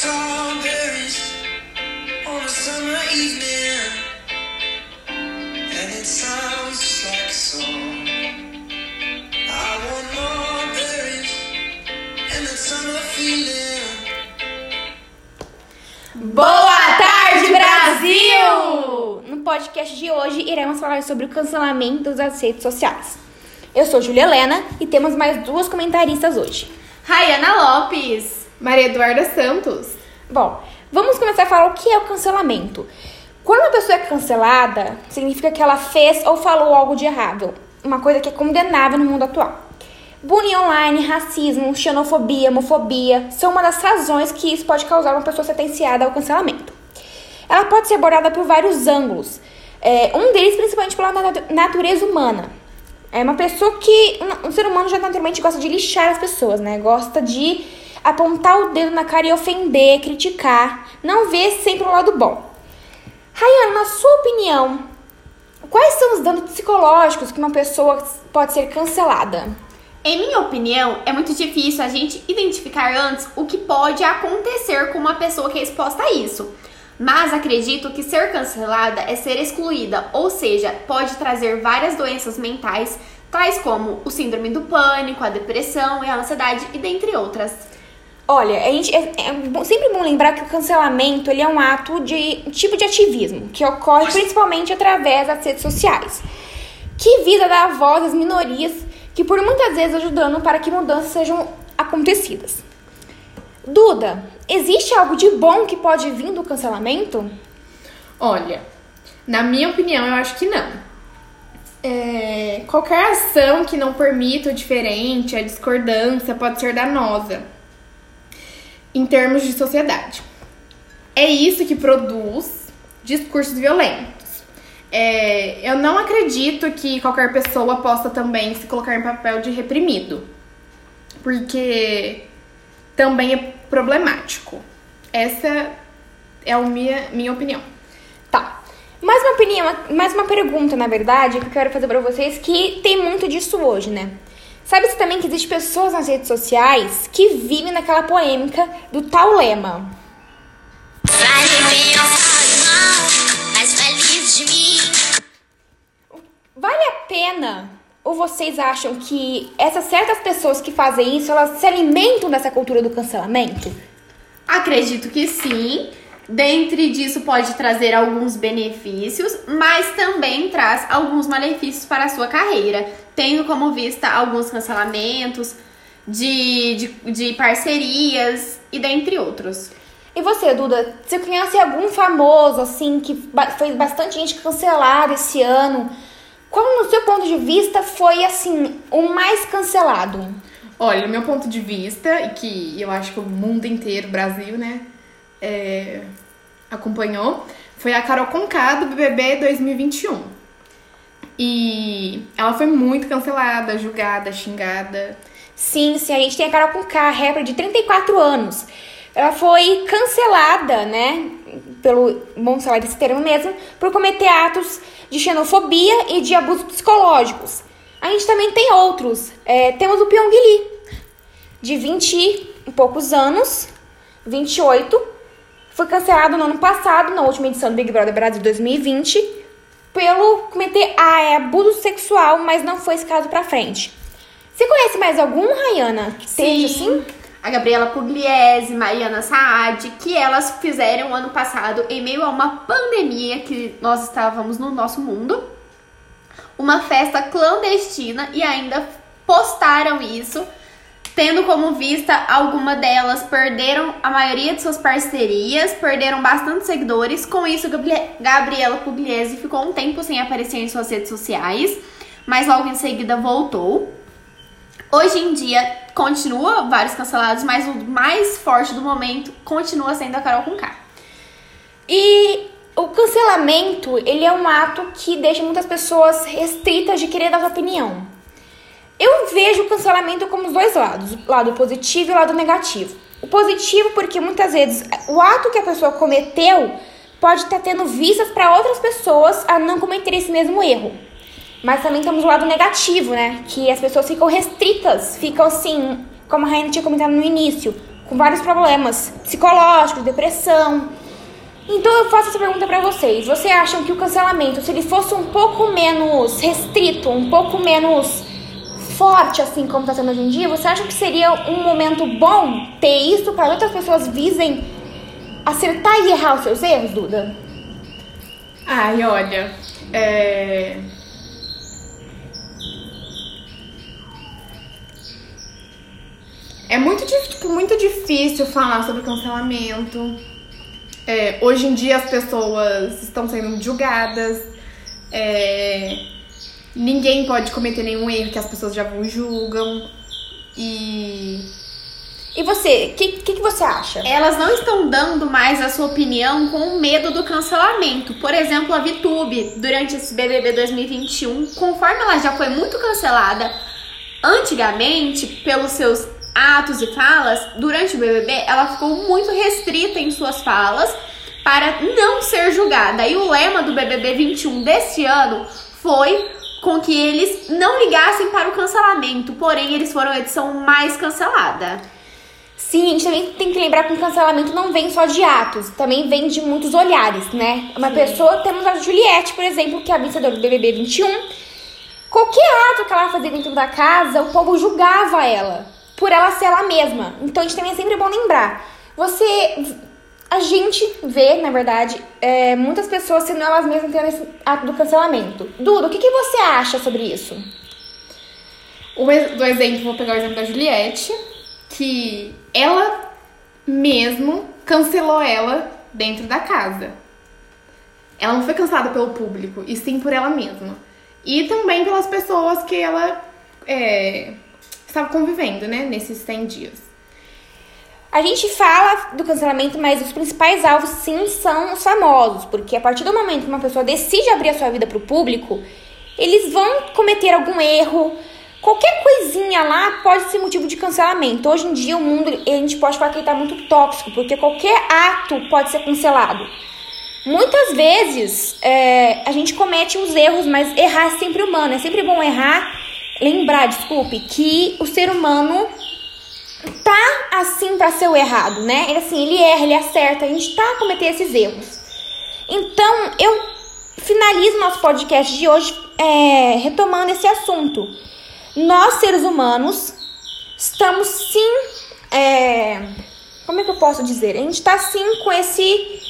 strawberries on a summer evening, and it sounds just like a song. I want more berries and that summer feeling. Boa tarde, Brasil! No podcast de hoje iremos falar sobre o cancelamento das redes sociais. Eu sou Julia Helena e temos mais duas comentaristas hoje. Rayana Lopes. Maria Eduarda Santos. Bom, vamos começar a falar o que é o cancelamento. Quando uma pessoa é cancelada, significa que ela fez ou falou algo de errado, uma coisa que é condenável no mundo atual. Bullying online, racismo, xenofobia, homofobia são uma das razões que isso pode causar uma pessoa sentenciada ao cancelamento. Ela pode ser abordada por vários ângulos, é, um deles principalmente pela natu- natureza humana. É uma pessoa que. Um ser humano já naturalmente gosta de lixar as pessoas, né? Gosta de apontar o dedo na cara e ofender, criticar. Não vê sempre o lado bom. Rayana, na sua opinião, quais são os danos psicológicos que uma pessoa pode ser cancelada? Em minha opinião, é muito difícil a gente identificar antes o que pode acontecer com uma pessoa que é exposta a isso. Mas acredito que ser cancelada é ser excluída, ou seja, pode trazer várias doenças mentais, tais como o síndrome do pânico, a depressão e a ansiedade, e dentre outras. Olha, a gente, é, é sempre bom lembrar que o cancelamento ele é um ato de um tipo de ativismo que ocorre principalmente através das redes sociais, que visa dar voz às minorias que por muitas vezes ajudando para que mudanças sejam acontecidas. Duda, existe algo de bom que pode vir do cancelamento? Olha, na minha opinião, eu acho que não. É, qualquer ação que não permita o diferente, a discordância, pode ser danosa em termos de sociedade. É isso que produz discursos violentos. É, eu não acredito que qualquer pessoa possa também se colocar em papel de reprimido, porque também é problemático. Essa é a minha, minha opinião. Tá. Mais uma opinião, mais uma pergunta, na verdade, que eu quero fazer pra vocês, que tem muito disso hoje, né? Sabe-se também que existem pessoas nas redes sociais que vivem naquela polêmica do tal lema. Vale bem ou vale mal, mas feliz de mim. Vale a pena? Ou vocês acham que essas certas pessoas que fazem isso, elas se alimentam dessa cultura do cancelamento? Acredito que sim. Dentre disso pode trazer alguns benefícios, mas também traz alguns malefícios para a sua carreira, tendo como vista alguns cancelamentos de, de, de parcerias e dentre outros. E você, Duda, você conhece algum famoso, assim, que foi bastante gente cancelada esse ano? Qual, no seu ponto de vista, foi, assim, o mais cancelado? Olha, meu ponto de vista, e que eu acho que o mundo inteiro, o Brasil, né, é, acompanhou, foi a Carol Conká do BBB 2021. E ela foi muito cancelada, julgada, xingada. Sim, sim, a gente tem a Carol Conká, rapper de 34 anos. Ela foi cancelada, né, pelo, vamos falar desse termo mesmo, por cometer atos de xenofobia e de abusos psicológicos. A gente também tem outros. É, temos o Pyong Lee, de 20 e poucos anos, 28, foi cancelado no ano passado, na última edição do Big Brother Brasil 2020, pelo cometer ah, é, abuso sexual, mas não foi esse caso pra frente. Você conhece mais algum, Rayana, que esteja assim? A Gabriela Pugliese, Mariana Saad, que elas fizeram ano passado em meio a uma pandemia que nós estávamos no nosso mundo, uma festa clandestina e ainda postaram isso, tendo como vista alguma delas perderam a maioria de suas parcerias, perderam bastante seguidores. Com isso, Gabri- Gabriela Pugliese ficou um tempo sem aparecer em suas redes sociais, mas logo em seguida voltou. Hoje em dia continua vários cancelados, mas o mais forte do momento continua sendo a Carol Conká. E o cancelamento, ele é um ato que deixa muitas pessoas restritas de querer dar sua opinião. Vejo o cancelamento como os dois lados, o lado positivo e o lado negativo. O positivo porque muitas vezes o ato que a pessoa cometeu pode estar tendo vistas para outras pessoas a não cometer esse mesmo erro. Mas também temos o lado negativo, né? Que as pessoas ficam restritas, ficam assim, como a Rainha tinha comentado no início, com vários problemas psicológicos, depressão. Então eu faço essa pergunta pra vocês. Vocês acham que o cancelamento, se ele fosse um pouco menos restrito, um pouco menos forte assim como tá sendo hoje em dia, você acha que seria um momento bom ter isso para outras pessoas visem acertar e errar os seus erros, Duda? Ai, olha, é... É muito, tipo, muito difícil falar sobre cancelamento. É, hoje em dia as pessoas estão sendo julgadas. é, Ninguém pode cometer nenhum erro que as pessoas já vão julgam. E. E você, o que, que, que você acha? Elas não estão dando mais a sua opinião com medo do cancelamento. Por exemplo, a VTube, durante esse BBB 2021, conforme ela já foi muito cancelada antigamente pelos seus atos e falas, durante o BBB ela ficou muito restrita em suas falas para não ser julgada. E o lema do BBB 21 deste ano foi com que eles não ligassem para o cancelamento, porém eles foram a edição mais cancelada. Sim, a gente também tem que lembrar que o cancelamento não vem só de atos, também vem de muitos olhares, né? Uma pessoa, temos a Juliette, por exemplo, que é a vencedora do BBB 21. Qualquer ato que ela fazia dentro da casa, o povo julgava ela, por ela ser ela mesma. Então a gente também é sempre bom lembrar. Você. A gente vê, na verdade, é, muitas pessoas sendo elas mesmas tendo esse ato do cancelamento. Duda, o que, que você acha sobre isso? Do exemplo, vou pegar o exemplo da Juliette, que ela mesmo cancelou ela dentro da casa. Ela não foi cancelada pelo público, e sim por ela mesma. E também pelas pessoas que ela é, estava convivendo, né, nesses 100 dias. A gente fala do cancelamento, mas os principais alvos sim são os famosos, porque a partir do momento que uma pessoa decide abrir a sua vida para o público, eles vão cometer algum erro. Qualquer coisinha lá pode ser motivo de cancelamento. Hoje em dia o mundo, a gente pode falar que ele tá muito tóxico, porque qualquer ato pode ser cancelado. Muitas vezes é, a gente comete uns erros, mas errar é sempre humano. É sempre bom errar, lembrar, desculpe, que o ser humano tá assim pra ser o errado, né? Ele assim, ele erra, ele acerta, a gente tá a cometer esses erros. Então, eu finalizo nosso podcast de hoje é, retomando esse assunto. Nós, seres humanos, estamos sim. é, como é que eu posso dizer? A gente tá sim com esse.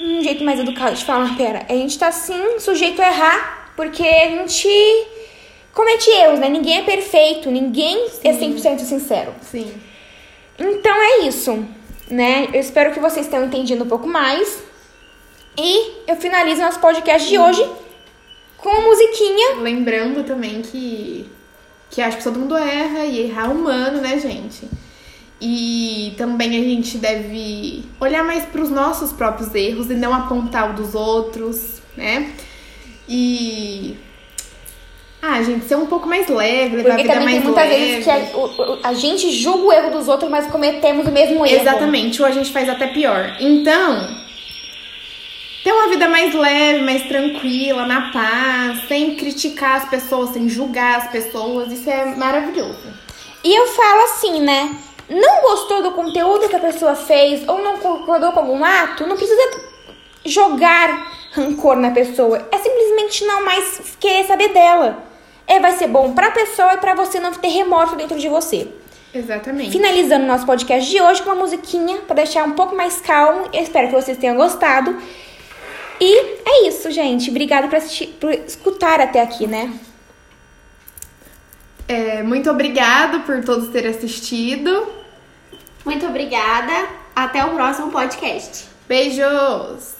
Um jeito mais educado de falar, pera. A gente tá sim sujeito a errar, porque a gente comete erros, né? Ninguém é perfeito, ninguém é 100% sincero. Sim. Então é isso, né? Eu espero que vocês tenham entendido um pouco mais. E eu finalizo nosso podcast de hoje com uma musiquinha. Lembrando também que, que acho que todo mundo erra e errar é humano, né, gente? E também a gente deve olhar mais para os nossos próprios erros e não apontar o dos outros, né? E. Ah, gente, ser um pouco mais leve, levar a Porque vida também tem mais muitas leve. vezes que a, a gente julga o erro dos outros, mas cometemos o mesmo erro. Exatamente, ou a gente faz até pior. Então, ter uma vida mais leve, mais tranquila, na paz, sem criticar as pessoas, sem julgar as pessoas, isso é maravilhoso. E eu falo assim, né? Não gostou do conteúdo que a pessoa fez ou não concordou com algum ato, não precisa jogar rancor na pessoa. É simplesmente não mais querer saber dela. É, vai ser bom pra pessoa e pra você não ter remorso dentro de você. Exatamente. Finalizando nosso podcast de hoje com uma musiquinha pra deixar um pouco mais calmo. Eu espero que vocês tenham gostado. E é isso, gente. Obrigada por, assistir, por escutar até aqui, né? É, muito obrigada por todos terem assistido. Muito obrigada. Até o próximo podcast. Beijos!